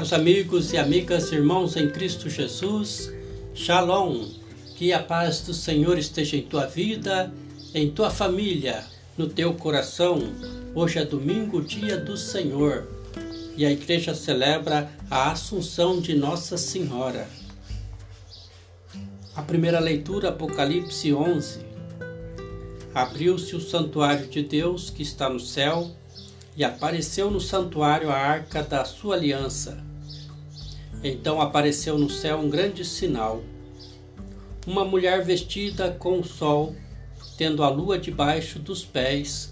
Caros amigos e amigas, irmãos em Cristo Jesus, Shalom. Que a paz do Senhor esteja em tua vida, em tua família, no teu coração. Hoje é domingo, dia do Senhor, e a igreja celebra a Assunção de Nossa Senhora. A primeira leitura, Apocalipse 11. Abriu-se o santuário de Deus que está no céu e apareceu no santuário a arca da sua aliança. Então apareceu no céu um grande sinal: uma mulher vestida com o sol, tendo a lua debaixo dos pés,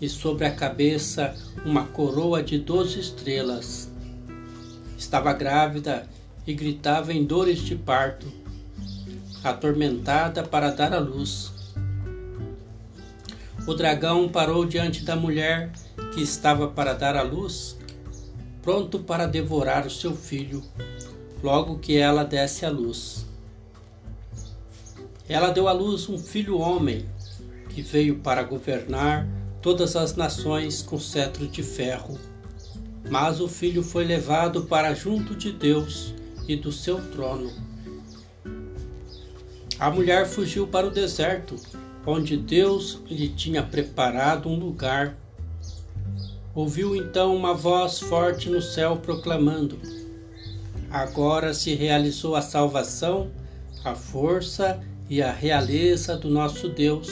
e sobre a cabeça uma coroa de doze estrelas. Estava grávida e gritava em dores de parto, atormentada para dar à luz. O dragão parou diante da mulher que estava para dar à luz, pronto para devorar o seu filho, logo que ela desse à luz. Ela deu à luz um filho homem, que veio para governar todas as nações com cetro de ferro. Mas o filho foi levado para junto de Deus e do seu trono. A mulher fugiu para o deserto, onde Deus lhe tinha preparado um lugar Ouviu então uma voz forte no céu proclamando: Agora se realizou a salvação, a força e a realeza do nosso Deus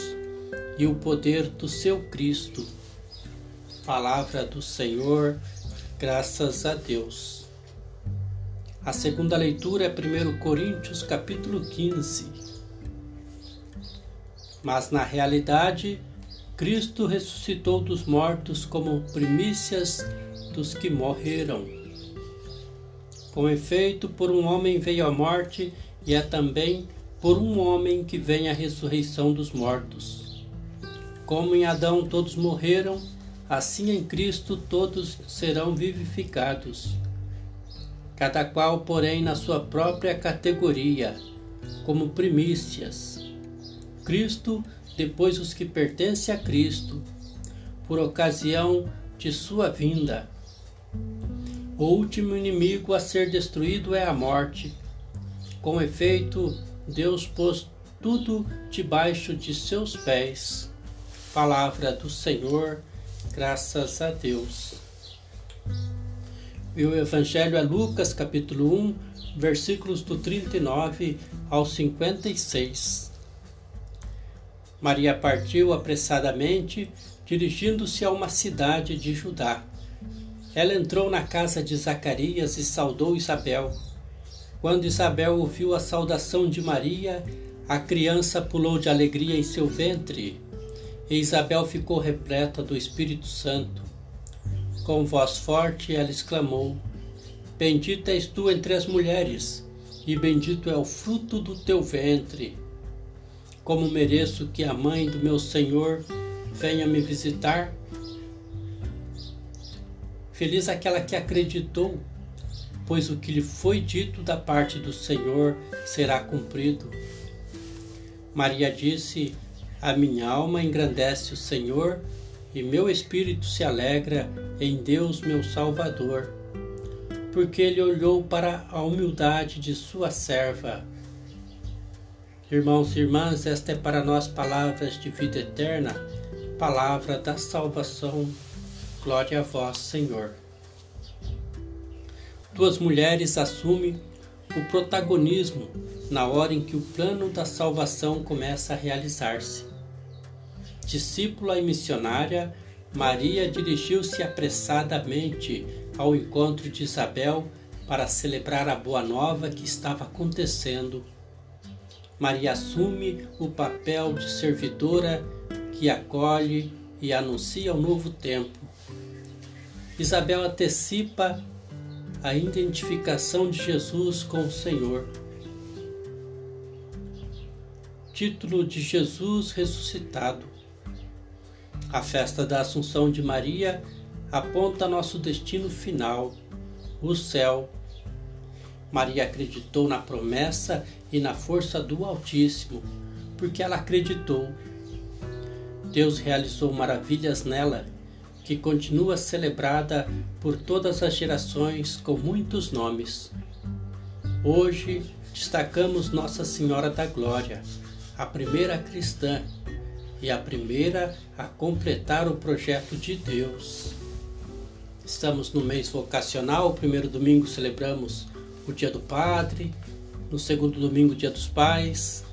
e o poder do seu Cristo. Palavra do Senhor, graças a Deus. A segunda leitura é 1 Coríntios capítulo 15. Mas na realidade, Cristo ressuscitou dos mortos como primícias dos que morreram. Com efeito, por um homem veio a morte, e é também por um homem que vem a ressurreição dos mortos. Como em Adão todos morreram, assim em Cristo todos serão vivificados. Cada qual, porém, na sua própria categoria, como primícias. Cristo depois os que pertencem a Cristo, por ocasião de sua vinda. O último inimigo a ser destruído é a morte. Com efeito, Deus pôs tudo debaixo de seus pés. Palavra do Senhor, graças a Deus. E o Evangelho é Lucas, capítulo 1, versículos do 39 ao 56. Maria partiu apressadamente, dirigindo-se a uma cidade de Judá. Ela entrou na casa de Zacarias e saudou Isabel. Quando Isabel ouviu a saudação de Maria, a criança pulou de alegria em seu ventre, e Isabel ficou repleta do Espírito Santo. Com voz forte ela exclamou: Bendita és tu entre as mulheres, e bendito é o fruto do teu ventre. Como mereço que a mãe do meu Senhor venha me visitar? Feliz aquela que acreditou, pois o que lhe foi dito da parte do Senhor será cumprido. Maria disse: A minha alma engrandece o Senhor e meu espírito se alegra em Deus, meu Salvador, porque ele olhou para a humildade de sua serva. Irmãos e irmãs, esta é para nós palavras de vida eterna, palavra da salvação. Glória a vós, Senhor. Duas mulheres assumem o protagonismo na hora em que o plano da salvação começa a realizar-se. Discípula e missionária, Maria dirigiu-se apressadamente ao encontro de Isabel para celebrar a boa nova que estava acontecendo Maria assume o papel de servidora que acolhe e anuncia o novo tempo. Isabel antecipa a identificação de Jesus com o Senhor. Título de Jesus ressuscitado. A festa da Assunção de Maria aponta nosso destino final, o céu Maria acreditou na promessa e na força do Altíssimo, porque ela acreditou. Deus realizou maravilhas nela, que continua celebrada por todas as gerações com muitos nomes. Hoje destacamos Nossa Senhora da Glória, a primeira cristã e a primeira a completar o projeto de Deus. Estamos no mês vocacional, o primeiro domingo celebramos o Dia do Padre, no segundo domingo, o Dia dos Pais,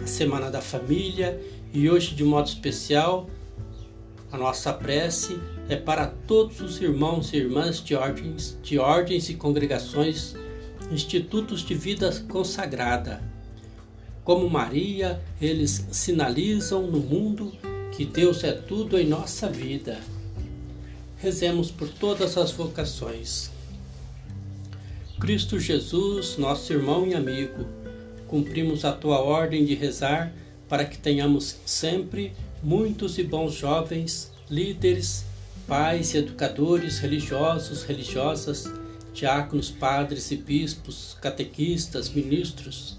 a Semana da Família e hoje, de modo especial, a nossa prece é para todos os irmãos e irmãs de ordens, de ordens e congregações, institutos de vida consagrada. Como Maria, eles sinalizam no mundo que Deus é tudo em nossa vida. Rezemos por todas as vocações. Cristo Jesus, nosso irmão e amigo, cumprimos a tua ordem de rezar para que tenhamos sempre muitos e bons jovens, líderes, pais educadores religiosos, religiosas, diáconos, padres e bispos, catequistas, ministros.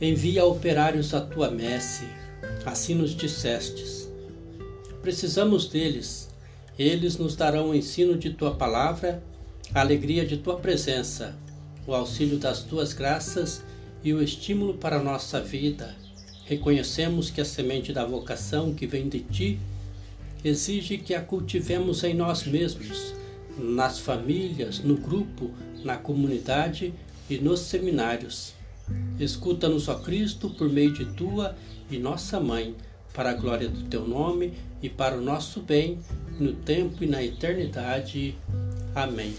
Envia operários à tua messe, assim nos dissestes. Precisamos deles. Eles nos darão o ensino de tua palavra a alegria de tua presença, o auxílio das tuas graças e o estímulo para a nossa vida. Reconhecemos que a semente da vocação que vem de ti exige que a cultivemos em nós mesmos, nas famílias, no grupo, na comunidade e nos seminários. Escuta-nos, ó Cristo, por meio de tua e nossa mãe, para a glória do teu nome e para o nosso bem, no tempo e na eternidade. Amém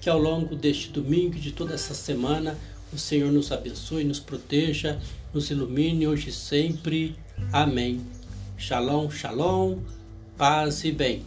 que ao longo deste domingo e de toda essa semana o Senhor nos abençoe, nos proteja, nos ilumine hoje e sempre. Amém. Shalom, shalom, paz e bem.